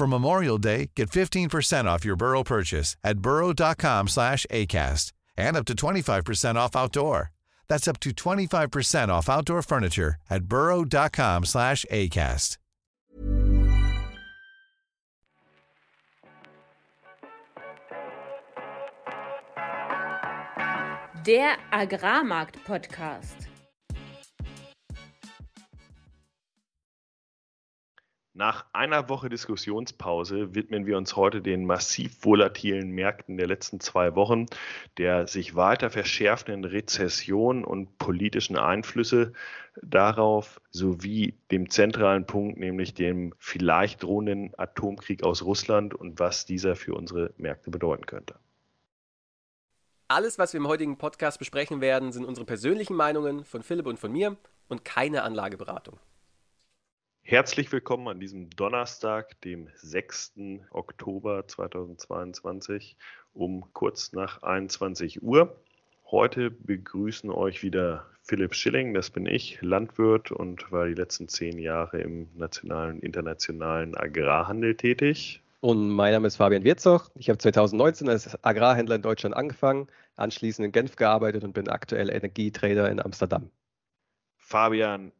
For Memorial Day, get 15% off your Burrow purchase at burrow.com slash ACAST and up to 25% off outdoor. That's up to 25% off outdoor furniture at burrow.com slash ACAST. Der Agrarmarkt-Podcast. Nach einer Woche Diskussionspause widmen wir uns heute den massiv volatilen Märkten der letzten zwei Wochen, der sich weiter verschärfenden Rezession und politischen Einflüsse darauf sowie dem zentralen Punkt, nämlich dem vielleicht drohenden Atomkrieg aus Russland und was dieser für unsere Märkte bedeuten könnte. Alles, was wir im heutigen Podcast besprechen werden, sind unsere persönlichen Meinungen von Philipp und von mir und keine Anlageberatung. Herzlich willkommen an diesem Donnerstag, dem 6. Oktober 2022 um kurz nach 21 Uhr. Heute begrüßen euch wieder Philipp Schilling, das bin ich, Landwirt und war die letzten zehn Jahre im nationalen, internationalen Agrarhandel tätig. Und mein Name ist Fabian Wirzog. Ich habe 2019 als Agrarhändler in Deutschland angefangen, anschließend in Genf gearbeitet und bin aktuell Energietrader in Amsterdam. Fabian,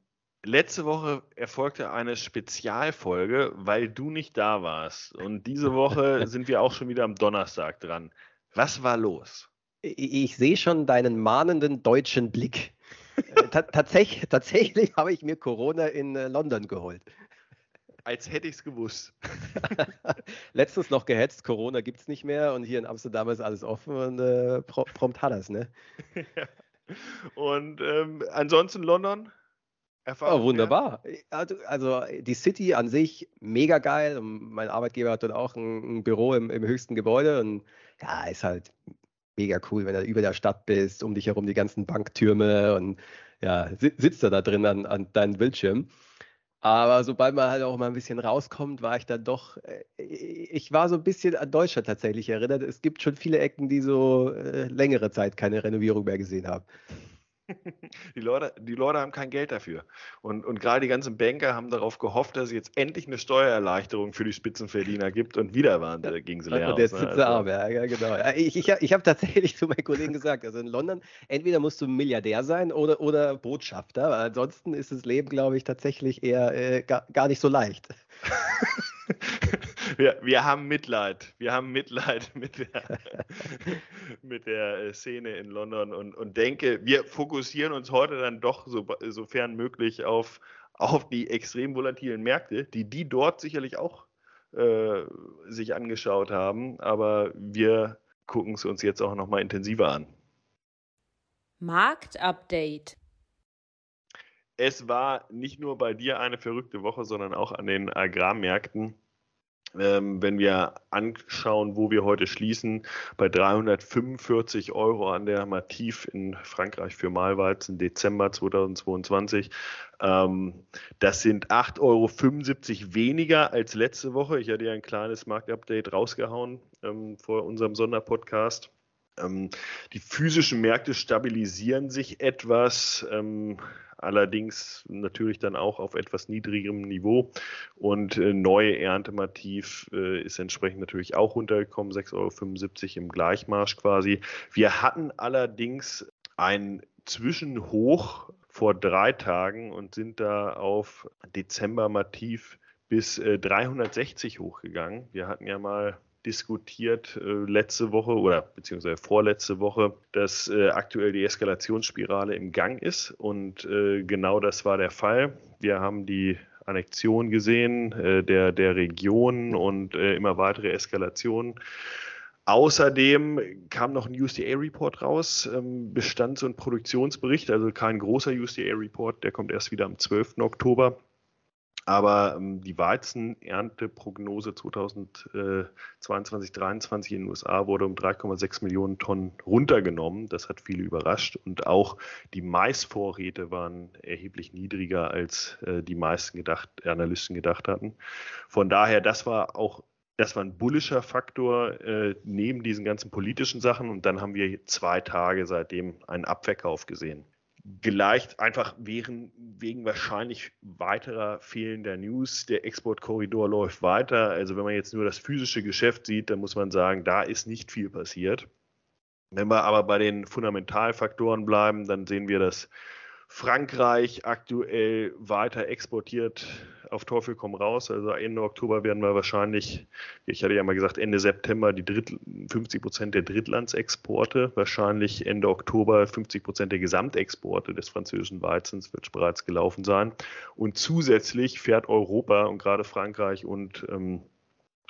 letzte Woche erfolgte eine Spezialfolge, weil du nicht da warst. Und diese Woche sind wir auch schon wieder am Donnerstag dran. Was war los? Ich, ich sehe schon deinen mahnenden deutschen Blick. Äh, tatsächlich, tatsächlich habe ich mir Corona in äh, London geholt. Als hätte ich es gewusst. Letztens noch gehetzt, Corona gibt es nicht mehr und hier in Amsterdam ist alles offen und äh, prompt hat es, ne? und ähm, ansonsten London? Erfahrung, oh, wunderbar. Also, also, die City an sich mega geil. Und mein Arbeitgeber hat dort auch ein, ein Büro im, im, höchsten Gebäude und ja, ist halt mega cool, wenn du über der Stadt bist, um dich herum die ganzen Banktürme und ja, sitzt er da drin an, an deinem Bildschirm. Aber sobald man halt auch mal ein bisschen rauskommt, war ich dann doch, äh, ich war so ein bisschen an Deutschland tatsächlich erinnert. Es gibt schon viele Ecken, die so äh, längere Zeit keine Renovierung mehr gesehen haben. Die Leute, die Leute haben kein Geld dafür. Und, und gerade die ganzen Banker haben darauf gehofft, dass es jetzt endlich eine Steuererleichterung für die Spitzenverdiener gibt und wieder waren ja, gegen sie leer. Der aus, ne? also, arm, ja, genau. Ich, ich, ich habe tatsächlich zu meinen Kollegen gesagt, also in London, entweder musst du Milliardär sein oder, oder Botschafter, ansonsten ist das Leben, glaube ich, tatsächlich eher äh, gar, gar nicht so leicht. wir, wir haben Mitleid. Wir haben Mitleid mit der, mit der äh, Szene in London und, und denke, wir fokussieren uns heute dann doch so, sofern möglich auf, auf die extrem volatilen Märkte, die die dort sicherlich auch äh, sich angeschaut haben. Aber wir gucken es uns jetzt auch nochmal intensiver an. Marktupdate. Es war nicht nur bei dir eine verrückte Woche, sondern auch an den Agrarmärkten. Ähm, wenn wir anschauen, wo wir heute schließen, bei 345 Euro an der Mativ in Frankreich für Malweizen Dezember 2022. Ähm, das sind 8,75 Euro weniger als letzte Woche. Ich hatte ja ein kleines Marktupdate rausgehauen ähm, vor unserem Sonderpodcast. Ähm, die physischen Märkte stabilisieren sich etwas. Allerdings natürlich dann auch auf etwas niedrigerem Niveau. Und äh, neue Erntemativ äh, ist entsprechend natürlich auch runtergekommen, 6,75 Euro im Gleichmarsch quasi. Wir hatten allerdings ein Zwischenhoch vor drei Tagen und sind da auf Dezember Mativ bis äh, 360 hochgegangen. Wir hatten ja mal diskutiert äh, letzte Woche oder beziehungsweise vorletzte Woche, dass äh, aktuell die Eskalationsspirale im Gang ist und äh, genau das war der Fall. Wir haben die Annexion gesehen äh, der, der Region und äh, immer weitere Eskalationen. Außerdem kam noch ein USDA-Report raus, ähm, Bestands- und Produktionsbericht, also kein großer USDA-Report, der kommt erst wieder am 12. Oktober. Aber ähm, die Weizenernteprognose 2022, 2023 in den USA wurde um 3,6 Millionen Tonnen runtergenommen. Das hat viele überrascht. Und auch die Maisvorräte waren erheblich niedriger, als äh, die meisten gedacht, Analysten gedacht hatten. Von daher, das war auch das war ein bullischer Faktor äh, neben diesen ganzen politischen Sachen. Und dann haben wir zwei Tage seitdem einen Abverkauf gesehen. Vielleicht einfach wegen, wegen wahrscheinlich weiterer fehlender News. Der Exportkorridor läuft weiter. Also wenn man jetzt nur das physische Geschäft sieht, dann muss man sagen, da ist nicht viel passiert. Wenn wir aber bei den Fundamentalfaktoren bleiben, dann sehen wir, dass Frankreich aktuell weiter exportiert auf Teufel komm raus. Also Ende Oktober werden wir wahrscheinlich, ich hatte ja mal gesagt, Ende September die Dritt, 50 Prozent der Drittlandsexporte, wahrscheinlich Ende Oktober 50 Prozent der Gesamtexporte des französischen Weizens wird bereits gelaufen sein. Und zusätzlich fährt Europa und gerade Frankreich und ähm,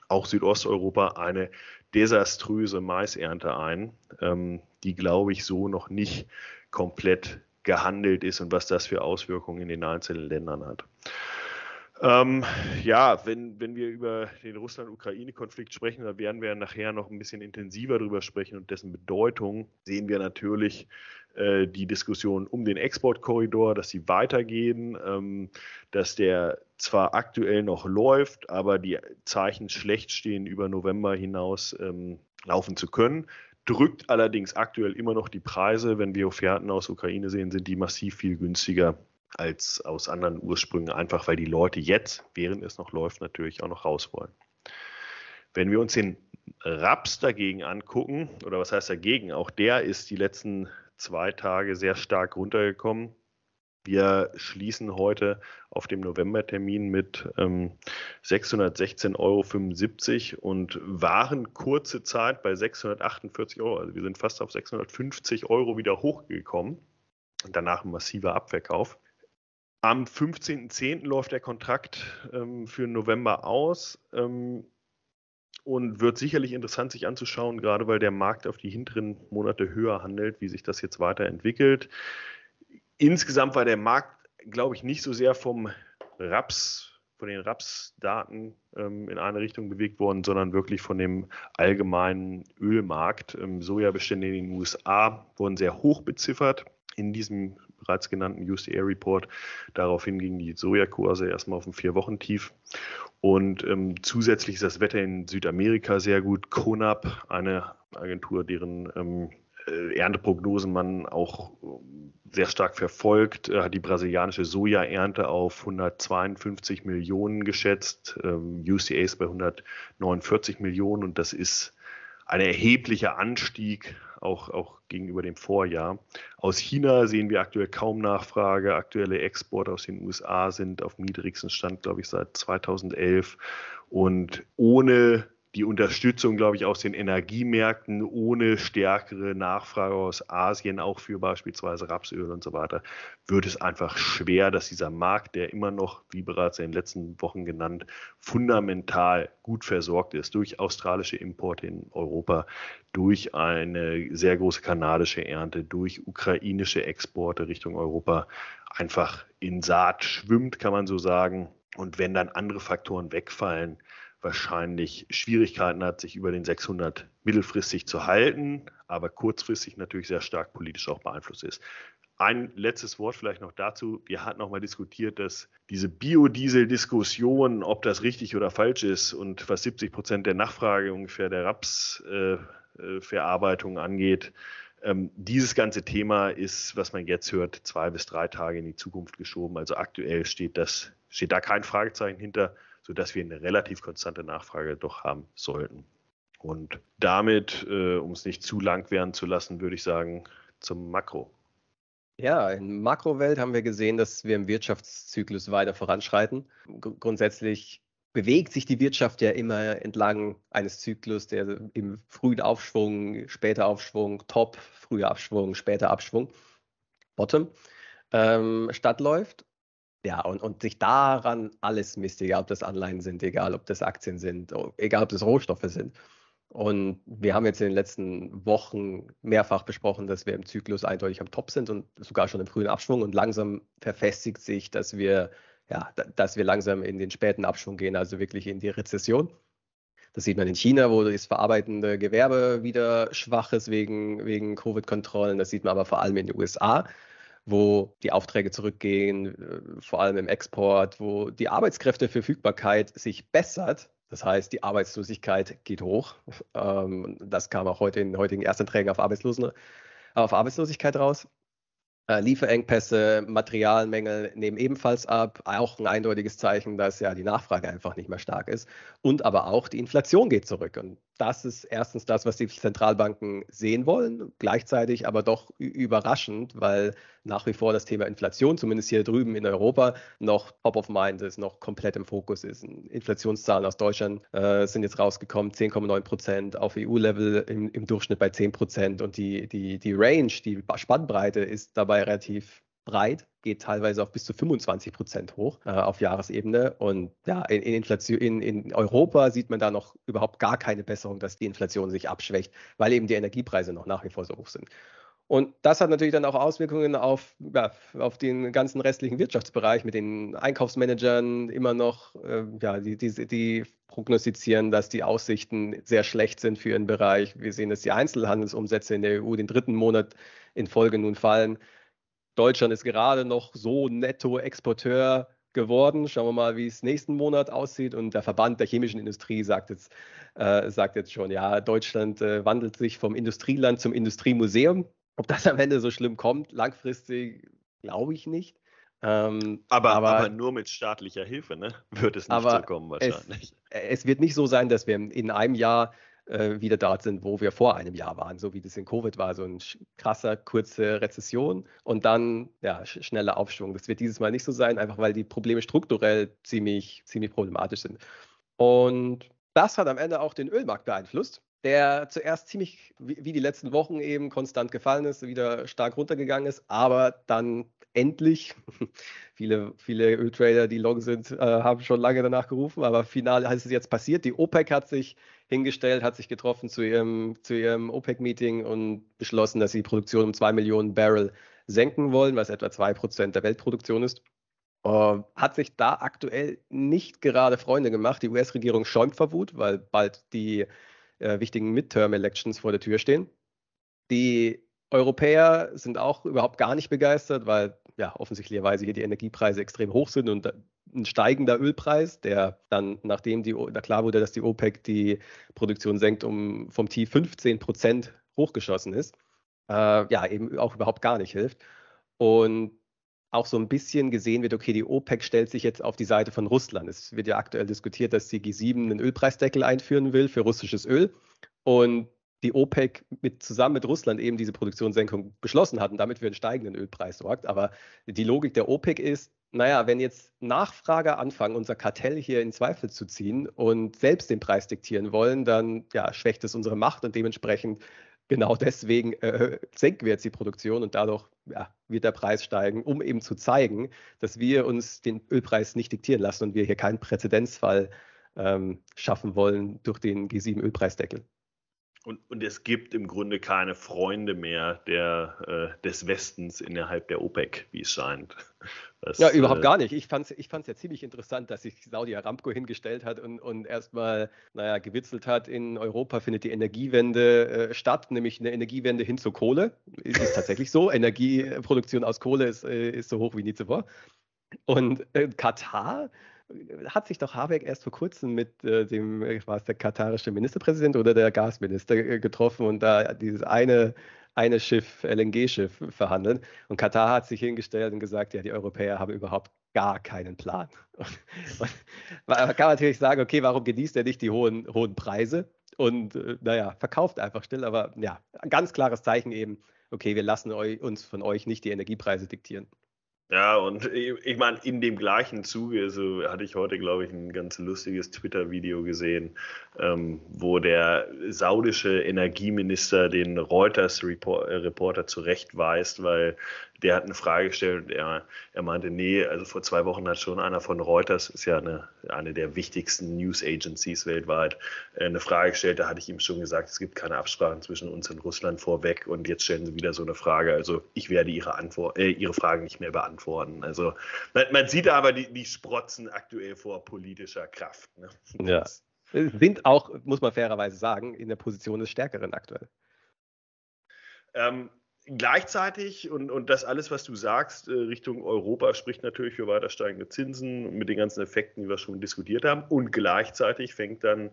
auch Südosteuropa eine desaströse Maisernte ein, ähm, die, glaube ich, so noch nicht komplett gehandelt ist und was das für Auswirkungen in den einzelnen Ländern hat. Ähm, ja, wenn, wenn wir über den Russland-Ukraine-Konflikt sprechen, da werden wir nachher noch ein bisschen intensiver drüber sprechen und dessen Bedeutung sehen wir natürlich äh, die Diskussion um den Exportkorridor, dass sie weitergehen, ähm, dass der zwar aktuell noch läuft, aber die Zeichen schlecht stehen, über November hinaus ähm, laufen zu können drückt allerdings aktuell immer noch die Preise. Wenn wir Offerten aus Ukraine sehen, sind die massiv viel günstiger als aus anderen Ursprüngen, einfach weil die Leute jetzt, während es noch läuft, natürlich auch noch raus wollen. Wenn wir uns den Raps dagegen angucken, oder was heißt dagegen, auch der ist die letzten zwei Tage sehr stark runtergekommen. Wir schließen heute auf dem Novembertermin mit ähm, 616,75 Euro und waren kurze Zeit bei 648 Euro. Also wir sind fast auf 650 Euro wieder hochgekommen. Und danach ein massiver Abverkauf. Am 15.10. läuft der Kontrakt ähm, für November aus ähm, und wird sicherlich interessant sich anzuschauen, gerade weil der Markt auf die hinteren Monate höher handelt, wie sich das jetzt weiterentwickelt insgesamt war der Markt, glaube ich, nicht so sehr vom Raps, von den Rapsdaten ähm, in eine Richtung bewegt worden, sondern wirklich von dem allgemeinen Ölmarkt. Ähm, Sojabestände in den USA wurden sehr hoch beziffert in diesem bereits genannten USDA-Report. Daraufhin ging die Sojakurse erstmal auf ein Vier-Wochen-Tief. Und ähm, zusätzlich ist das Wetter in Südamerika sehr gut. CONAP, eine Agentur, deren ähm, äh, Ernteprognosen man auch äh, sehr stark verfolgt, äh, hat die brasilianische Sojaernte auf 152 Millionen geschätzt, ähm, UCA ist bei 149 Millionen und das ist ein erheblicher Anstieg auch, auch gegenüber dem Vorjahr. Aus China sehen wir aktuell kaum Nachfrage. Aktuelle Exporte aus den USA sind auf niedrigsten Stand, glaube ich, seit 2011. Und ohne die Unterstützung, glaube ich, aus den Energiemärkten ohne stärkere Nachfrage aus Asien, auch für beispielsweise Rapsöl und so weiter, wird es einfach schwer, dass dieser Markt, der immer noch, wie bereits in den letzten Wochen genannt, fundamental gut versorgt ist durch australische Importe in Europa, durch eine sehr große kanadische Ernte, durch ukrainische Exporte Richtung Europa, einfach in Saat schwimmt, kann man so sagen. Und wenn dann andere Faktoren wegfallen, wahrscheinlich Schwierigkeiten hat, sich über den 600 mittelfristig zu halten, aber kurzfristig natürlich sehr stark politisch auch beeinflusst ist. Ein letztes Wort vielleicht noch dazu. Wir hatten auch mal diskutiert, dass diese Biodiesel-Diskussion, ob das richtig oder falsch ist und was 70 Prozent der Nachfrage ungefähr der Rapsverarbeitung äh, äh, angeht, Ähm, dieses ganze Thema ist, was man jetzt hört, zwei bis drei Tage in die Zukunft geschoben. Also aktuell steht, das, steht da kein Fragezeichen hinter, sodass wir eine relativ konstante Nachfrage doch haben sollten. Und damit, äh, um es nicht zu lang werden zu lassen, würde ich sagen, zum Makro. Ja, in Makrowelt haben wir gesehen, dass wir im Wirtschaftszyklus weiter voranschreiten. Gr grundsätzlich bewegt sich die Wirtschaft ja immer entlang eines Zyklus, der im frühen Aufschwung, später Aufschwung, Top, früher Abschwung, später Abschwung, Bottom ähm, stattläuft. Ja, und, und sich daran alles misst, egal ob das Anleihen sind, egal ob das Aktien sind, egal ob das Rohstoffe sind. Und wir haben jetzt in den letzten Wochen mehrfach besprochen, dass wir im Zyklus eindeutig am Top sind und sogar schon im frühen Abschwung. Und langsam verfestigt sich, dass wir, ja, dass wir langsam in den späten Abschwung gehen, also wirklich in die Rezession. Das sieht man in China, wo das verarbeitende Gewerbe wieder schwach ist wegen, wegen Covid-Kontrollen. Das sieht man aber vor allem in den USA, wo die Aufträge zurückgehen, äh, vor allem im Export, wo die Arbeitskräfteverfügbarkeit sich bessert das heißt, die Arbeitslosigkeit geht hoch. Ähm, das kam auch heute in heutigen Erstanträgen auf, Arbeitslosen, auf Arbeitslosigkeit raus. Äh, Lieferengpässe, Materialmängel nehmen ebenfalls ab. Auch ein eindeutiges Zeichen, dass ja die Nachfrage einfach nicht mehr stark ist. Und aber auch die Inflation geht zurück. Und das ist erstens das, was die Zentralbanken sehen wollen, gleichzeitig aber doch überraschend, weil nach wie vor das Thema Inflation, zumindest hier drüben in Europa, noch top of mind ist, noch komplett im Fokus ist. Inflationszahlen aus Deutschland äh, sind jetzt rausgekommen, 10,9 Prozent, auf EU-Level im, im, Durchschnitt bei 10 Prozent und die, die, die Range, die Spannbreite ist dabei relativ breit, geht teilweise auf bis zu 25 Prozent hoch äh, auf Jahresebene. Und ja, in, in, Inflation, in, in Europa sieht man da noch überhaupt gar keine Besserung, dass die Inflation sich abschwächt, weil eben die Energiepreise noch nach wie vor so hoch sind. Und das hat natürlich dann auch Auswirkungen auf, ja, auf den ganzen restlichen Wirtschaftsbereich mit den Einkaufsmanagern immer noch, äh, ja, die, die, die prognostizieren, dass die Aussichten sehr schlecht sind für ihren Bereich. Wir sehen, dass die Einzelhandelsumsätze in der EU den dritten Monat in Folge nun fallen. Deutschland ist gerade noch so Netto-Exporteur geworden. Schauen wir mal, wie es nächsten Monat aussieht. Und der Verband der chemischen Industrie sagt jetzt, äh, sagt jetzt schon, ja, Deutschland äh, wandelt sich vom Industrieland zum Industriemuseum. Ob das am Ende so schlimm kommt, langfristig glaube ich nicht. Ähm, aber, aber, aber, nur mit staatlicher Hilfe, ne? Wird es nicht so kommen wahrscheinlich. Es, es, wird nicht so sein, dass wir in einem Jahr äh, wieder dort sind, wo wir vor einem Jahr waren, so wie das in Covid war, so ein krasser, kurze Rezession und dann ja, schneller Aufschwung. Das wird dieses Mal nicht so sein, einfach weil die Probleme strukturell ziemlich, ziemlich problematisch sind. Und das hat am Ende auch den Ölmarkt beeinflusst der zuerst ziemlich wie die letzten Wochen eben konstant gefallen ist, wieder stark runtergegangen ist, aber dann endlich, viele, viele Öltrader, die long sind, äh, haben schon lange danach gerufen, aber final ist es jetzt passiert. Die OPEC hat sich hingestellt, hat sich getroffen zu ihrem, zu ihrem OPEC-Meeting und beschlossen, dass sie die Produktion um zwei Millionen Barrel senken wollen, was etwa zwei Prozent der Weltproduktion ist. Uh, hat sich da aktuell nicht gerade Freunde gemacht. Die US-Regierung schäumt vor Wut, weil bald die äh, wichtigen Midterm-Elections vor der Tür stehen. Die Europäer sind auch überhaupt gar nicht begeistert, weil ja offensichtlicherweise hier die Energiepreise extrem hoch sind und ein steigender Ölpreis, der dann, nachdem die, da klar wurde, dass die OPEC die Produktion senkt, um vom Tief 15 Prozent hochgeschossen ist, äh, ja, eben auch überhaupt gar nicht hilft. Und auch so ein bisschen gesehen wird, okay, die OPEC stellt sich jetzt auf die Seite von Russland. Es wird ja aktuell diskutiert, dass die G7 einen Ölpreisdeckel einführen will für russisches Öl. Und die OPEC mit, zusammen mit Russland eben diese Produktionssenkung beschlossen hat und damit für einen steigenden Ölpreis sorgt. Aber die Logik der OPEC ist, naja, wenn jetzt Nachfrager anfangen, unser Kartell hier in Zweifel zu ziehen und selbst den Preis diktieren wollen, dann ja, schwächt es unsere Macht und dementsprechend genau deswegen äh, senken wir jetzt die Produktion und dadurch ja, wird der Preis steigen, um eben zu zeigen, dass wir uns den Ölpreis nicht diktieren lassen und wir hier keinen Präzedenzfall ähm, schaffen wollen durch den G7-Ölpreisdeckel. Und, und es gibt im Grunde keine Freunde mehr der, äh, des Westens innerhalb der OPEC, wie es scheint. Das, ja, überhaupt äh, gar nicht. Ich fand es ich fand's ja ziemlich interessant, dass sich Saudi Aramco hingestellt hat und, und erstmal, naja, gewitzelt hat, in Europa findet die Energiewende äh, statt, nämlich eine Energiewende hin zur Kohle. Ist, ist tatsächlich so. Energieproduktion aus Kohle ist, äh, ist so hoch wie nie zuvor. Und äh, Katar hat sich doch Habeck erst vor kurzem mit äh, dem, war es der katarische Ministerpräsident oder der Gasminister äh, getroffen und da dieses eine, eine Schiff, LNG-Schiff verhandeln. Und Katar hat sich hingestellt und gesagt, ja, die Europäer haben überhaupt gar keinen Plan. Und man kann natürlich sagen, okay, warum genießt er nicht die hohen, hohen Preise? Und äh, naja, verkauft einfach still, aber ja, ganz klares Zeichen eben, okay, wir lassen euch, uns von euch nicht die Energiepreise diktieren. Ja, und ich meine, in dem gleichen Zuge, so hatte ich heute, glaube ich, ein ganz lustiges Twitter-Video gesehen, ähm, wo der saudische Energieminister den Reuters-Reporter zurechtweist, weil der hat eine Frage gestellt und er, er meinte, nee, also vor zwei Wochen hat schon einer von Reuters, ist ja eine, eine der wichtigsten News Agencies weltweit, äh, eine Frage gestellt, da hatte ich ihm schon gesagt, es gibt keine Absprachen zwischen uns und Russland vorweg und jetzt stellen sie wieder so eine Frage. Also ich werde ihre Antwort, äh, ihre Fragen nicht mehr beantworten. Also man, man sieht aber die, die Sprotzen aktuell vor politischer Kraft. Ne? Ja. Sind auch, muss man fairerweise sagen, in der Position des Stärkeren aktuell. Ähm, gleichzeitig, und, und das alles, was du sagst, äh, Richtung Europa spricht natürlich für weiter steigende Zinsen mit den ganzen Effekten, die wir schon diskutiert haben. Und gleichzeitig fängt dann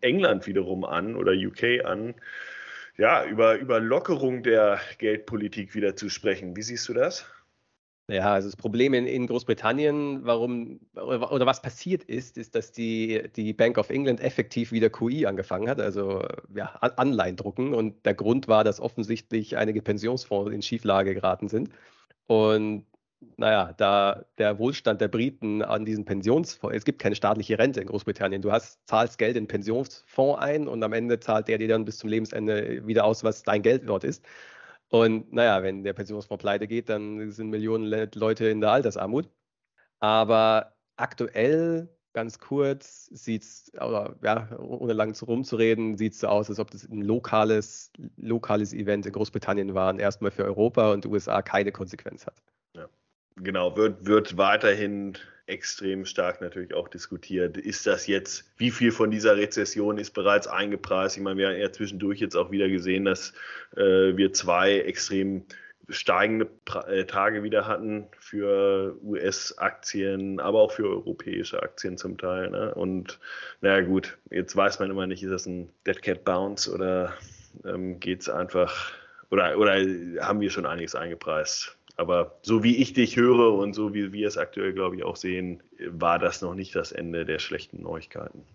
England wiederum an oder UK an, ja, über, über Lockerung der Geldpolitik wieder zu sprechen. Wie siehst du das? Ja, also das Problem in, in Großbritannien, warum oder, was passiert ist, ist, dass die, die Bank of England effektiv wieder QE angefangen hat, also ja, Anleihen drucken. Und der Grund war, dass offensichtlich einige Pensionsfonds in Schieflage geraten sind. Und naja, da der Wohlstand der Briten an diesen Pensionsfonds, es gibt keine staatliche Rente in Großbritannien. Du hast, zahlst Geld in den Pensionsfonds ein und am Ende zahlt der dir dann bis zum Lebensende wieder aus, was dein Geld dort ist. Und naja, wenn der Pensionsfonds pleite geht, dann sind Millionen Leute in der Altersarmut. Aber aktuell, ganz kurz, sieht es, ja, ohne lang rumzureden, sieht es so aus, als ob das ein lokales, lokales Event in Großbritannien war und erstmal für Europa und USA keine Konsequenz hat. Ja, genau, wird, wird weiterhin extrem stark natürlich auch diskutiert. Ist das jetzt, wie viel von dieser Rezession ist bereits eingepreist? Ich meine, wir haben ja zwischendurch jetzt auch wieder gesehen, dass äh, wir zwei extrem steigende äh, Tage wieder hatten für US-Aktien, aber auch für europäische Aktien zum Teil. Ne? Und naja gut, jetzt weiß man immer nicht, ist das ein Dead Cat Bounce oder ähm, geht es einfach, oder, oder haben wir schon einiges eingepreist? Aber so wie ich dich höre und so wie wir es aktuell, glaube ich, auch sehen, war das noch nicht das Ende der schlechten Neuigkeiten.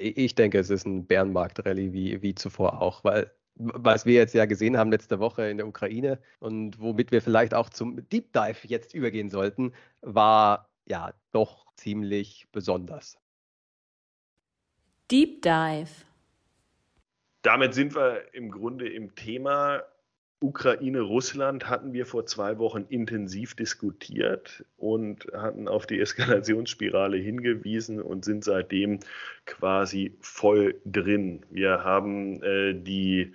Ich denke, es ist ein Bärenmarkt-Rallye wie, wie zuvor auch, weil was wir jetzt ja gesehen haben letzte Woche in der Ukraine und womit wir vielleicht auch zum Deep Dive jetzt übergehen sollten, war ja doch ziemlich besonders. Deep Dive. Damit sind wir im Grunde im Thema Ukraine-Russland hatten wir vor zwei Wochen intensiv diskutiert und hatten auf die Eskalationsspirale hingewiesen und sind seitdem quasi voll drin. Wir haben äh, die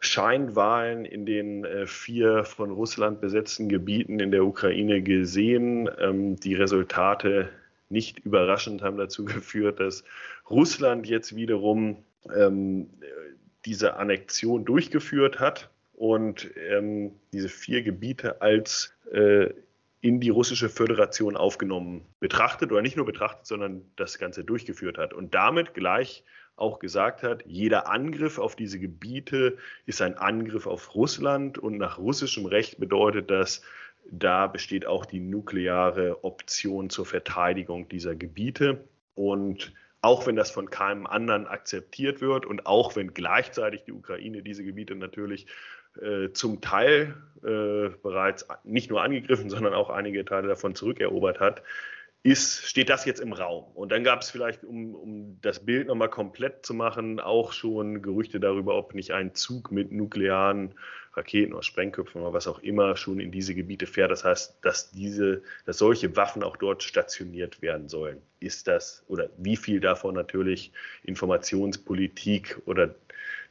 Scheinwahlen in den äh, vier von Russland besetzten Gebieten in der Ukraine gesehen. Ähm, die Resultate nicht überraschend haben dazu geführt, dass Russland jetzt wiederum ähm, diese Annexion durchgeführt hat und ähm, diese vier Gebiete als äh, in die russische Föderation aufgenommen betrachtet oder nicht nur betrachtet, sondern das Ganze durchgeführt hat und damit gleich auch gesagt hat, jeder Angriff auf diese Gebiete ist ein Angriff auf Russland und nach russischem Recht bedeutet das, da besteht auch die nukleare Option zur Verteidigung dieser Gebiete. Und auch wenn das von keinem anderen akzeptiert wird und auch wenn gleichzeitig die Ukraine diese Gebiete natürlich äh, zum Teil äh, bereits nicht nur angegriffen, sondern auch einige Teile davon zurückerobert hat, ist, steht das jetzt im Raum. Und dann gab es vielleicht, um, um das Bild nochmal komplett zu machen, auch schon Gerüchte darüber, ob nicht ein Zug mit nuklearen Raketen oder Sprengköpfen oder was auch immer schon in diese Gebiete fährt. Das heißt, dass diese, dass solche Waffen auch dort stationiert werden sollen. Ist das oder wie viel davon natürlich Informationspolitik oder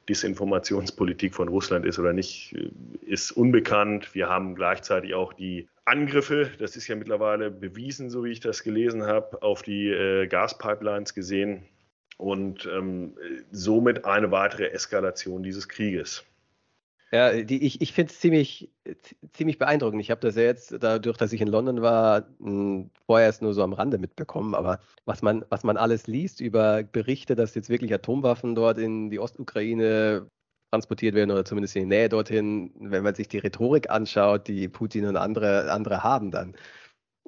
Disinformationspolitik von Russland ist oder nicht, ist unbekannt. Wir haben gleichzeitig auch die Angriffe, das ist ja mittlerweile bewiesen, so wie ich das gelesen habe, auf die äh, Gaspipelines gesehen und ähm, somit eine weitere Eskalation dieses Krieges. Ja, die, ich, ich finde es ziemlich, ziemlich beeindruckend. Ich habe das ja jetzt, dadurch, dass ich in London war, hm, vorher erst nur so am Rande mitbekommen. Aber was man, was man alles liest über Berichte, dass jetzt wirklich Atomwaffen dort in die Ostukraine transportiert werden oder zumindest in die Nähe dorthin, wenn man sich die Rhetorik anschaut, die Putin und andere, andere haben, dann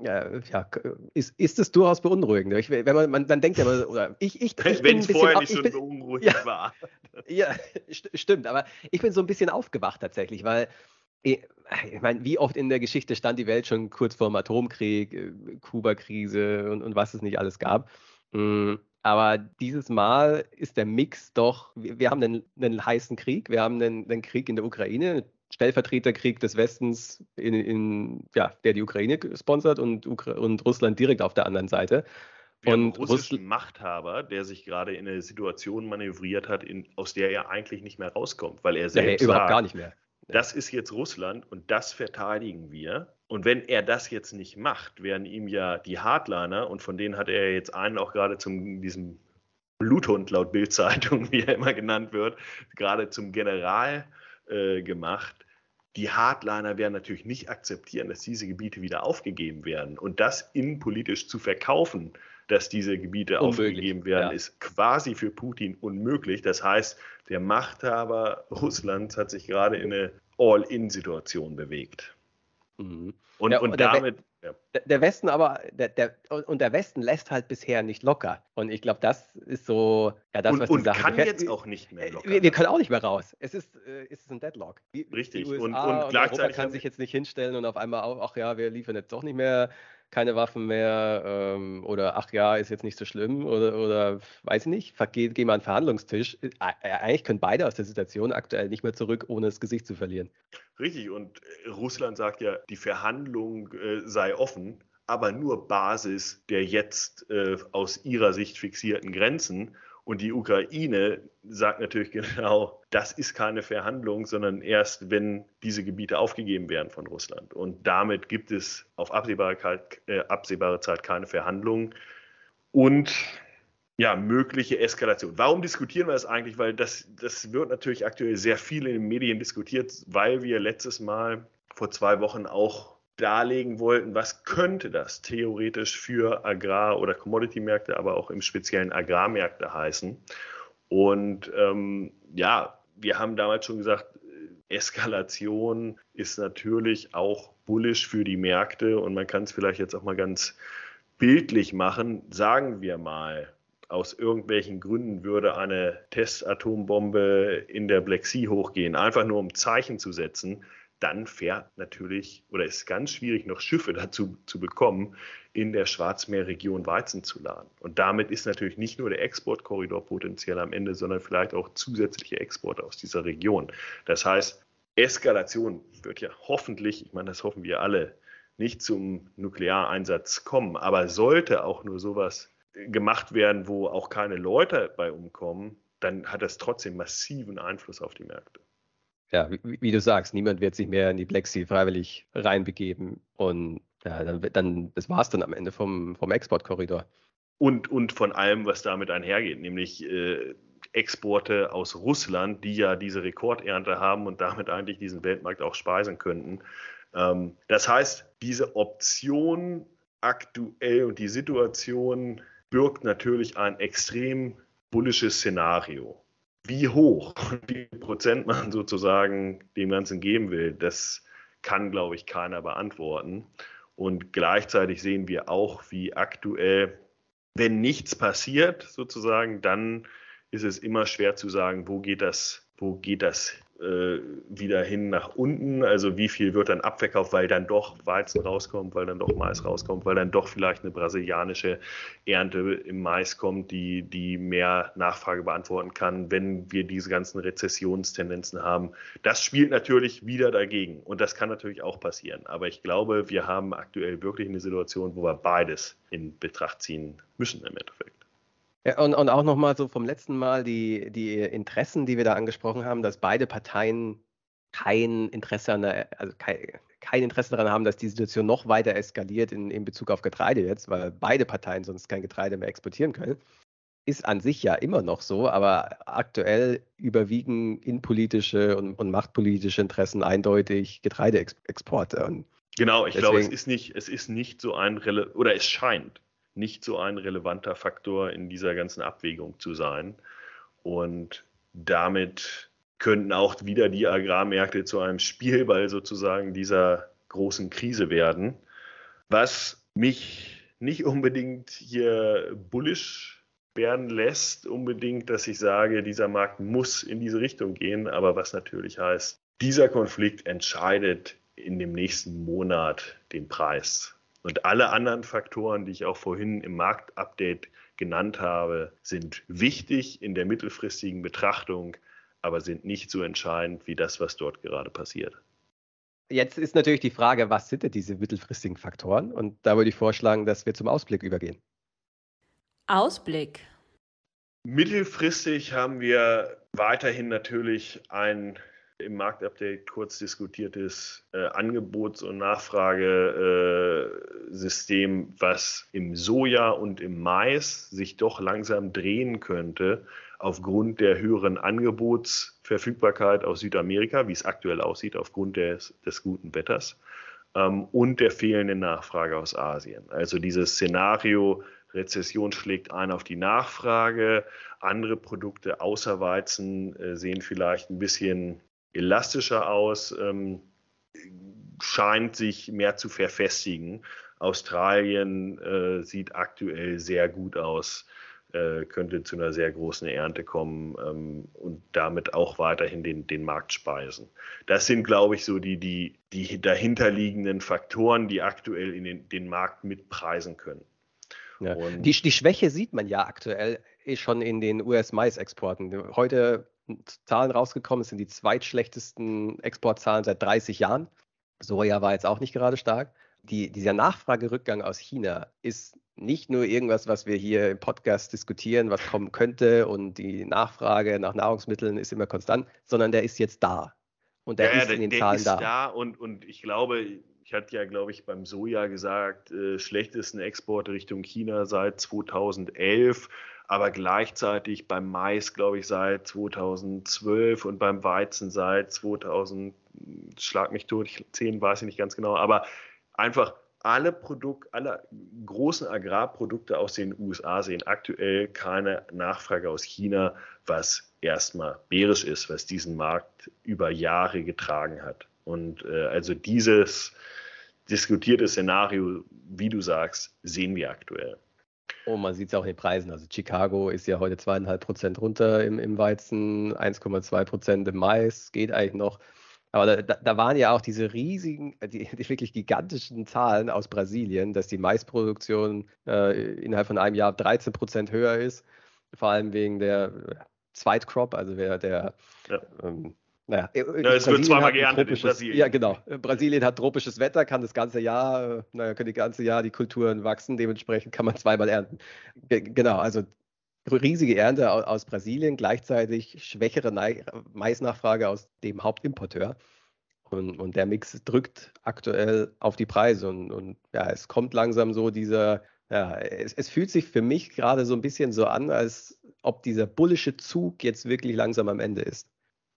ja, ja, ist, ist es durchaus beunruhigend. Ich, wenn man, man, dann denkt ja immer, oder ich, ich, ich Wenn es vorher nicht so beunruhigend ja, war. Ja, st stimmt, aber ich bin so ein bisschen aufgewacht tatsächlich, weil ich, ich meine, wie oft in der Geschichte stand die Welt schon kurz vor dem Atomkrieg, äh, Kuba-Krise und, und was es nicht alles gab. Aber dieses Mal ist der Mix doch, wir, wir haben einen, einen, heißen Krieg, wir haben einen, einen Krieg in der Ukraine, Stellvertreterkrieg des Westens, in, in, ja, der die Ukraine sponsert und, Ukra und Russland direkt auf der anderen Seite. Wir und russischen Russl Machthaber, der sich gerade in eine Situation manövriert hat, in, aus der er eigentlich nicht mehr rauskommt, weil er selbst nee, überhaupt sagt, gar nicht mehr. Das ist jetzt Russland und das verteidigen wir. Und wenn er das jetzt nicht macht, werden ihm ja die Hardliner, und von denen hat er jetzt einen auch gerade zum diesem Bluthund laut Bildzeitung, wie er immer genannt wird, gerade zum General äh, gemacht. Die Hardliner werden natürlich nicht akzeptieren, dass diese Gebiete wieder aufgegeben werden. Und das innenpolitisch zu verkaufen, dass diese Gebiete unmöglich, aufgegeben werden, ja. ist quasi für Putin unmöglich. Das heißt, der Machthaber Russlands hat sich gerade in eine All-in-Situation bewegt. Mhm. Und, ja, und, und damit ja. Der Westen aber, der, der, und der Westen lässt halt bisher nicht locker. Und ich glaube, das ist so, ja, das, und, was die und Sache kann gefällt. jetzt auch nicht mehr locker. Wir, wir, können auch nicht mehr raus. Es ist, äh, es ist ein Deadlock. Die, Richtig. Die USA und, und, und gleichzeitig Europa kann sich jetzt nicht hinstellen und auf einmal auch, ach ja, wir liefern jetzt doch nicht mehr keine Waffen mehr ähm, oder ach ja, ist jetzt nicht so schlimm oder, oder weiß ich nicht, geh, geh mal an den Verhandlungstisch. Äh, eigentlich können beide aus der Situation aktuell nicht mehr zurück, ohne das Gesicht zu verlieren. Richtig, und äh, Russland sagt ja, die Verhandlung äh, sei offen, aber nur Basis der jetzt äh, aus ihrer Sicht fixierten Grenzen. Und die Ukraine sagt natürlich genau, das ist keine Verhandlung, sondern erst, wenn diese Gebiete aufgegeben werden von Russland. Und damit gibt es auf absehbare, äh, absehbare Zeit keine Verhandlungen und ja, mögliche Eskalation. Warum diskutieren wir das eigentlich? Weil das, das wird natürlich aktuell sehr viel in den Medien diskutiert, weil wir letztes Mal vor zwei Wochen auch darlegen wollten, was könnte das theoretisch für Agrar- oder Commodity-Märkte, aber auch im speziellen Agrarmärkte heißen. Und ähm, ja, wir haben damals schon gesagt, Eskalation ist natürlich auch bullisch für die Märkte und man kann es vielleicht jetzt auch mal ganz bildlich machen. Sagen wir mal, aus irgendwelchen Gründen würde eine Testatombombe in der Black Sea hochgehen, einfach nur um Zeichen zu setzen, dann fährt natürlich oder ist ganz schwierig, noch Schiffe dazu zu bekommen, in der Schwarzmeerregion Weizen zu laden. Und damit ist natürlich nicht nur der Exportkorridor potenziell am Ende, sondern vielleicht auch zusätzliche Exporte aus dieser Region. Das heißt, Eskalation wird ja hoffentlich, ich meine, das hoffen wir alle, nicht zum Nukleareinsatz kommen, aber sollte auch nur sowas gemacht werden, wo auch keine Leute bei umkommen, dann hat das trotzdem massiven Einfluss auf die Märkte ja, wie, wie, du sagst, niemand wird sich mehr in die Black Sea freiwillig reinbegeben und ja, dann, dann das war es dann am Ende vom, vom Exportkorridor. Und, und von allem, was damit einhergeht, nämlich äh, Exporte aus Russland, die ja diese Rekordernte haben und damit eigentlich diesen Weltmarkt auch speisen könnten. Ähm, das heißt, diese Option aktuell und die Situation birgt natürlich ein extrem bullisches Szenario wie hoch und wie viel Prozent man sozusagen dem Ganzen geben will, das kann, glaube ich, keiner beantworten. Und gleichzeitig sehen wir auch, wie aktuell, wenn nichts passiert, sozusagen, dann ist es immer schwer zu sagen, wo geht das, wo geht das wieder hin nach unten. Also wie viel wird dann abverkauft, weil dann doch Weizen rauskommt, weil dann doch Mais rauskommt, weil dann doch vielleicht eine brasilianische Ernte im Mais kommt, die, die mehr Nachfrage beantworten kann, wenn wir diese ganzen Rezessionstendenzen haben. Das spielt natürlich wieder dagegen und das kann natürlich auch passieren. Aber ich glaube, wir haben aktuell wirklich eine Situation, wo wir beides in Betracht ziehen müssen im Endeffekt. Ja, und, und auch nochmal so vom letzten Mal die, die Interessen, die wir da angesprochen haben, dass beide Parteien kein Interesse an der, also kein, kein Interesse daran haben, dass die Situation noch weiter eskaliert in, in Bezug auf Getreide jetzt, weil beide Parteien sonst kein Getreide mehr exportieren können. Ist an sich ja immer noch so, aber aktuell überwiegen innenpolitische und, und machtpolitische Interessen eindeutig Getreideexporte. Und genau, ich deswegen, glaube, es ist nicht, es ist nicht so ein Rele oder es scheint nicht so ein relevanter Faktor in dieser ganzen Abwägung zu sein. Und damit könnten auch wieder die Agrarmärkte zu einem Spielball sozusagen dieser großen Krise werden. Was mich nicht unbedingt hier bullish werden lässt, unbedingt, dass ich sage, dieser Markt muss in diese Richtung gehen, aber was natürlich heißt, dieser Konflikt entscheidet in dem nächsten Monat den Preis. Und alle anderen Faktoren, die ich auch vorhin im Marktupdate genannt habe, sind wichtig in der mittelfristigen Betrachtung, aber sind nicht so entscheidend wie das, was dort gerade passiert. Jetzt ist natürlich die Frage, was sind denn diese mittelfristigen Faktoren? Und da würde ich vorschlagen, dass wir zum Ausblick übergehen. Ausblick. Mittelfristig haben wir weiterhin natürlich ein im Marktupdate kurz diskutiertes äh, Angebots- und Nachfragesystem, äh, was im Soja und im Mais sich doch langsam drehen könnte aufgrund der höheren Angebotsverfügbarkeit aus Südamerika, wie es aktuell aussieht, aufgrund des, des guten Wetters ähm, und der fehlenden Nachfrage aus Asien. Also dieses Szenario, Rezession schlägt ein auf die Nachfrage, andere Produkte außer Weizen äh, sehen vielleicht ein bisschen elastischer aus, ähm, scheint sich mehr zu verfestigen. Australien äh, sieht aktuell sehr gut aus, äh, könnte zu einer sehr großen Ernte kommen ähm, und damit auch weiterhin den, den Markt speisen. Das sind, glaube ich, so die, die, die dahinterliegenden Faktoren, die aktuell in den, den Markt mitpreisen können. Ja. Die, die Schwäche sieht man ja aktuell eh schon in den US-Mais-Exporten. Heute Zahlen rausgekommen. Es sind die zweitschlechtesten Exportzahlen seit 30 Jahren. Soja war jetzt auch nicht gerade stark. Die, dieser Nachfragerückgang aus China ist nicht nur irgendwas, was wir hier im Podcast diskutieren, was kommen könnte und die Nachfrage nach Nahrungsmitteln ist immer konstant, sondern der ist jetzt da. Und der ja, ist der, in den der Zahlen ist da. da und, und ich glaube, ich hatte ja, glaube ich, beim Soja gesagt, äh, schlechtesten Exporte Richtung China seit 2011 aber gleichzeitig beim Mais, glaube ich, seit 2012 und beim Weizen seit 2000, schlag mich tot, 10 weiß ich nicht ganz genau, aber einfach alle Produkte, alle großen Agrarprodukte aus den USA sehen aktuell keine Nachfrage aus China, was erstmal bärisch ist, was diesen Markt über Jahre getragen hat. Und äh, also dieses diskutierte Szenario, wie du sagst, sehen wir aktuell. Oh, man sieht es auch in den Preisen. Also Chicago ist ja heute zweieinhalb Prozent runter im, im Weizen, 1,2 Prozent im Mais, geht eigentlich noch. Aber da, da, waren ja auch diese riesigen, die, die, wirklich gigantischen Zahlen aus Brasilien, dass die Maisproduktion äh, innerhalb von einem Jahr 13 Prozent höher ist. Vor allem wegen der Zweitcrop, also der, der ja. ähm, naja, ja, es wird zweimal geerntet in Brasilien. Ja, genau. Brasilien hat tropisches Wetter, kann das ganze Jahr, äh, naja, können die ganze Jahr die Kulturen wachsen, dementsprechend kann man zweimal ernten. G genau, also riesige Ernte aus Brasilien, gleichzeitig schwächere Maisnachfrage aus dem Hauptimporteur. Und, und der Mix drückt aktuell auf die Preise. Und, und ja, es kommt langsam so dieser, ja, es, es fühlt sich für mich gerade so ein bisschen so an, als ob dieser bullische Zug jetzt wirklich langsam am Ende ist.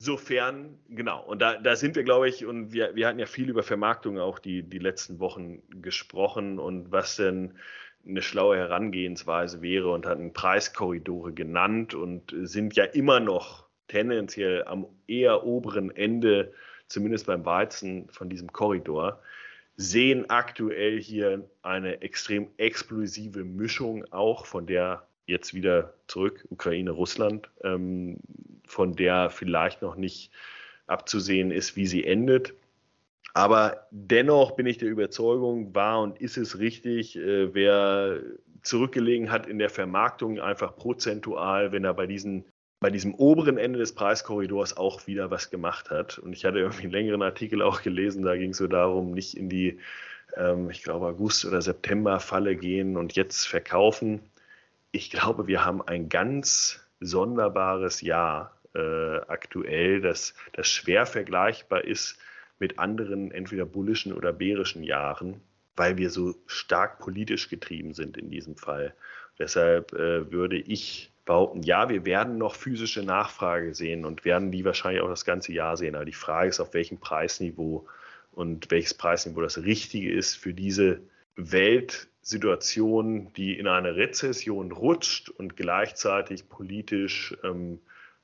Sofern, genau, und da, da sind wir, glaube ich, und wir, wir hatten ja viel über Vermarktung auch die, die letzten Wochen gesprochen und was denn eine schlaue Herangehensweise wäre und hatten Preiskorridore genannt und sind ja immer noch tendenziell am eher oberen Ende, zumindest beim Weizen von diesem Korridor, sehen aktuell hier eine extrem explosive Mischung auch, von der jetzt wieder zurück, Ukraine, Russland, ähm, von der vielleicht noch nicht abzusehen ist, wie sie endet. Aber dennoch bin ich der Überzeugung, war und ist es richtig, äh, wer zurückgelegen hat in der Vermarktung, einfach prozentual, wenn er bei, diesen, bei diesem oberen Ende des Preiskorridors auch wieder was gemacht hat. Und ich hatte irgendwie einen längeren Artikel auch gelesen, da ging es so darum, nicht in die, ähm, ich glaube, August- oder September-Falle gehen und jetzt verkaufen. Ich glaube, wir haben ein ganz sonderbares Jahr äh, aktuell, das, das schwer vergleichbar ist mit anderen entweder bullischen oder bärischen Jahren, weil wir so stark politisch getrieben sind in diesem Fall. Deshalb äh, würde ich behaupten, ja, wir werden noch physische Nachfrage sehen und werden die wahrscheinlich auch das ganze Jahr sehen. Aber die Frage ist, auf welchem Preisniveau und welches Preisniveau das Richtige ist für diese Weltsituation, die in eine Rezession rutscht und gleichzeitig politisch ähm,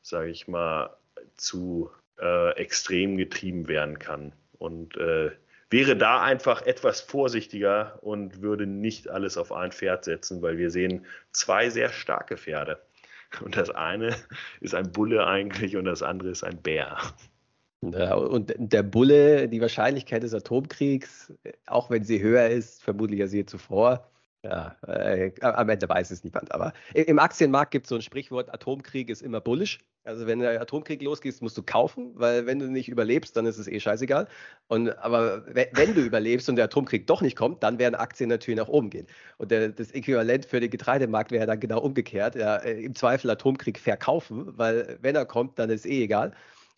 sage ich mal, zu äh, extrem getrieben werden kann. Und äh, wäre da einfach etwas vorsichtiger und würde nicht alles auf ein Pferd setzen, weil wir sehen zwei sehr starke Pferde. Und das eine ist ein Bulle eigentlich und das andere ist ein Bär. Ja, und der Bulle, die Wahrscheinlichkeit des Atomkriegs, auch wenn sie höher ist, vermutlich als je zuvor, ja, äh, am Ende weiß es niemand. Aber im Aktienmarkt gibt es so ein Sprichwort, Atomkrieg ist immer bullisch. Also wenn der Atomkrieg losgeht, musst du kaufen, weil wenn du nicht überlebst, dann ist es eh scheißegal. Und, aber wenn du überlebst und der Atomkrieg doch nicht kommt, dann werden Aktien natürlich nach oben gehen. Und der, das Äquivalent für den Getreidemarkt wäre dann genau umgekehrt. Ja, äh, Im Zweifel Atomkrieg verkaufen, weil wenn er kommt, dann ist eh egal.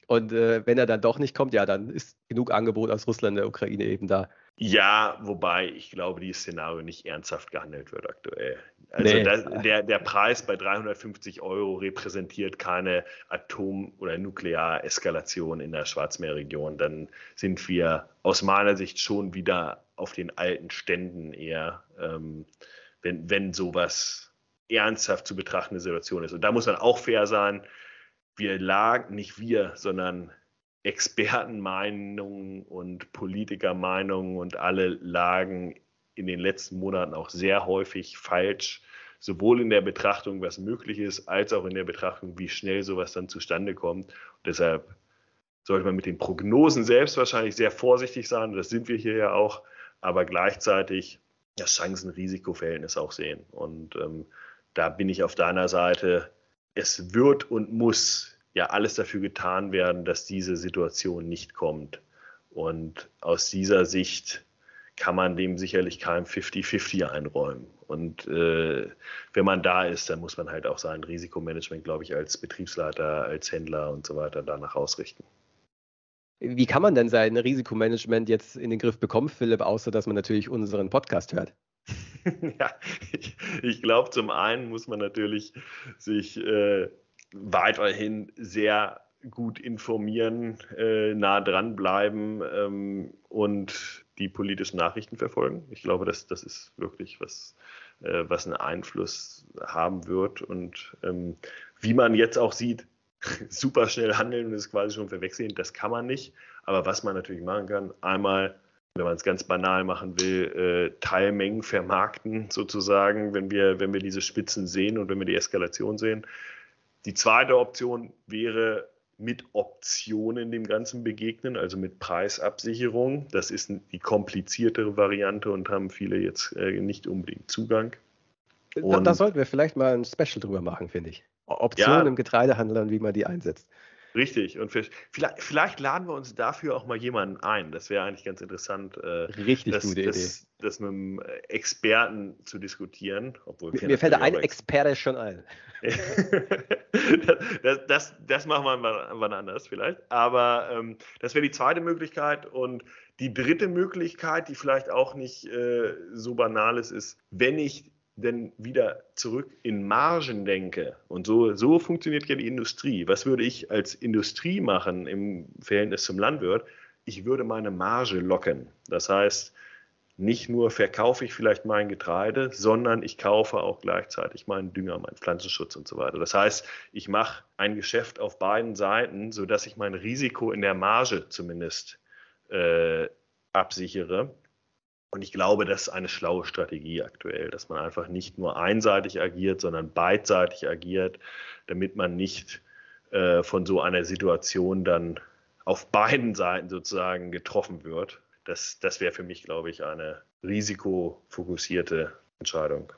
Und äh, wenn er dann doch nicht kommt, ja, dann ist genug Angebot aus Russland, der Ukraine eben da. Ja, wobei ich glaube, dieses Szenario nicht ernsthaft gehandelt wird aktuell. Also nee. das, der, der Preis bei 350 Euro repräsentiert keine Atom- oder Nukleareskalation in der Schwarzmeerregion. Dann sind wir aus meiner Sicht schon wieder auf den alten Ständen eher, ähm, wenn, wenn sowas ernsthaft zu betrachtende Situation ist. Und da muss man auch fair sein. Wir lagen, nicht wir, sondern Expertenmeinungen und Politikermeinungen und alle lagen in den letzten Monaten auch sehr häufig falsch, sowohl in der Betrachtung, was möglich ist, als auch in der Betrachtung, wie schnell sowas dann zustande kommt. Und deshalb sollte man mit den Prognosen selbst wahrscheinlich sehr vorsichtig sein. Das sind wir hier ja auch, aber gleichzeitig das Chancen-Risiko-Verhältnis auch sehen. Und ähm, da bin ich auf deiner Seite. Es wird und muss ja alles dafür getan werden, dass diese Situation nicht kommt. Und aus dieser Sicht kann man dem sicherlich kein 50-50 einräumen. Und äh, wenn man da ist, dann muss man halt auch sein Risikomanagement, glaube ich, als Betriebsleiter, als Händler und so weiter danach ausrichten. Wie kann man denn sein Risikomanagement jetzt in den Griff bekommen, Philipp, außer dass man natürlich unseren Podcast hört? ja, ich, ich glaube, zum einen muss man natürlich sich äh, weiterhin sehr gut informieren, äh, nah dranbleiben ähm, und die politischen Nachrichten verfolgen. Ich glaube, das, das ist wirklich was, äh, was einen Einfluss haben wird. Und ähm, wie man jetzt auch sieht, super schnell handeln und es quasi schon verwechseln, das kann man nicht. Aber was man natürlich machen kann, einmal, wenn man es ganz banal machen will, äh, Teilmengen vermarkten sozusagen, wenn wir, wenn wir diese Spitzen sehen und wenn wir die Eskalation sehen. Die zweite Option wäre mit Optionen dem Ganzen begegnen, also mit Preisabsicherung. Das ist die kompliziertere Variante und haben viele jetzt äh, nicht unbedingt Zugang. Da, da, sollten wir vielleicht mal ein Special drüber machen, finde ich. Optionen ja, im Getreidehandel und wie man die einsetzt. Richtig. Und vielleicht, vielleicht, laden wir uns dafür auch mal jemanden ein. Das wäre eigentlich ganz interessant. Äh, Richtig das, gute das, Idee. Das mit einem Experten zu diskutieren. Obwohl mir, mir fällt da ein Experte schon ein. das, das, das, machen wir wann anders vielleicht. Aber ähm, das wäre die zweite Möglichkeit. Und die dritte Möglichkeit, die vielleicht auch nicht äh, so banal ist, ist, wenn ich denn wieder zurück in Margen denke, und so, so funktioniert ja die Industrie, was würde ich als Industrie machen im Verhältnis zum Landwirt? Ich würde meine Marge locken. Das heißt, nicht nur verkaufe ich vielleicht mein Getreide, sondern ich kaufe auch gleichzeitig meinen Dünger, meinen Pflanzenschutz und so weiter. Das heißt, ich mache ein Geschäft auf beiden Seiten, sodass ich mein Risiko in der Marge zumindest äh, absichere. Und ich glaube, das ist eine schlaue Strategie aktuell, dass man einfach nicht nur einseitig agiert, sondern beidseitig agiert, damit man nicht äh, von so einer Situation dann auf beiden Seiten sozusagen getroffen wird. Das, das wäre für mich, glaube ich, eine risikofokussierte Entscheidung.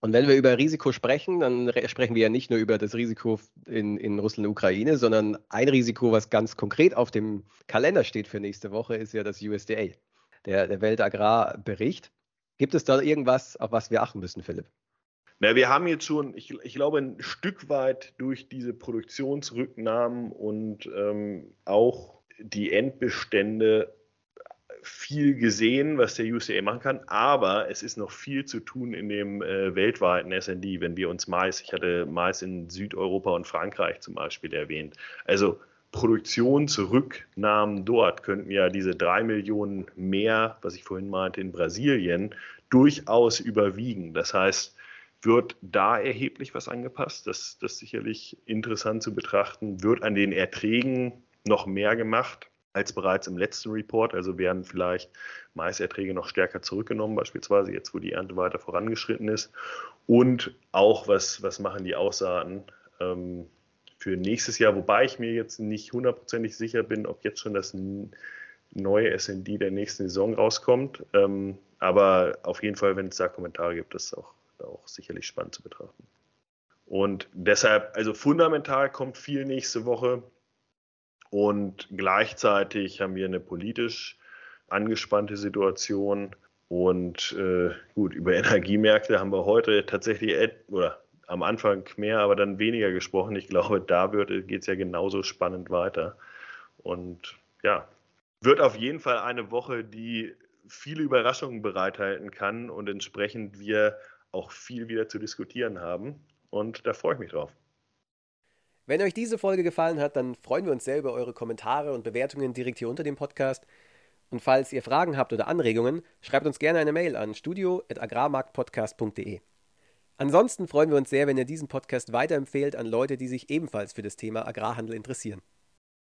Und wenn wir über Risiko sprechen, dann sprechen wir ja nicht nur über das Risiko in, in Russland und Ukraine, sondern ein Risiko, was ganz konkret auf dem Kalender steht für nächste Woche, ist ja das USDA der, der Weltagrarbericht. Gibt es da irgendwas, auf was wir achten müssen, Philipp? Na, wir haben jetzt schon, ich, ich glaube, ein Stück weit durch diese Produktionsrücknahmen und ähm, auch die Endbestände viel gesehen, was der UCA machen kann, aber es ist noch viel zu tun in dem äh, weltweiten SND, wenn wir uns Mais, ich hatte Mais in Südeuropa und Frankreich zum Beispiel erwähnt. Also Produktionsrücknahmen dort könnten ja diese drei Millionen mehr, was ich vorhin meinte, in Brasilien, durchaus überwiegen. Das heißt, wird da erheblich was angepasst. Das, das ist sicherlich interessant zu betrachten. Wird an den Erträgen noch mehr gemacht als bereits im letzten Report. Also werden vielleicht Maiserträge noch stärker zurückgenommen, beispielsweise jetzt, wo die Ernte weiter vorangeschritten ist. Und auch, was, was machen die Aussaaten ähm, für nächstes Jahr, wobei ich mir jetzt nicht hundertprozentig sicher bin, ob jetzt schon das neue SND der nächsten Saison rauskommt. Ähm, aber auf jeden Fall, wenn es da Kommentare gibt, ist es auch, auch sicherlich spannend zu betrachten. Und deshalb, also fundamental kommt viel nächste Woche. Und gleichzeitig haben wir eine politisch angespannte Situation. Und äh, gut, über Energiemärkte haben wir heute tatsächlich, oder am Anfang mehr, aber dann weniger gesprochen. Ich glaube, da geht es ja genauso spannend weiter. Und ja, wird auf jeden Fall eine Woche, die viele Überraschungen bereithalten kann und entsprechend wir auch viel wieder zu diskutieren haben. Und da freue ich mich drauf. Wenn euch diese Folge gefallen hat, dann freuen wir uns sehr über eure Kommentare und Bewertungen direkt hier unter dem Podcast. Und falls ihr Fragen habt oder Anregungen, schreibt uns gerne eine Mail an studio.agrarmarktpodcast.de. Ansonsten freuen wir uns sehr, wenn ihr diesen Podcast weiterempfehlt an Leute, die sich ebenfalls für das Thema Agrarhandel interessieren.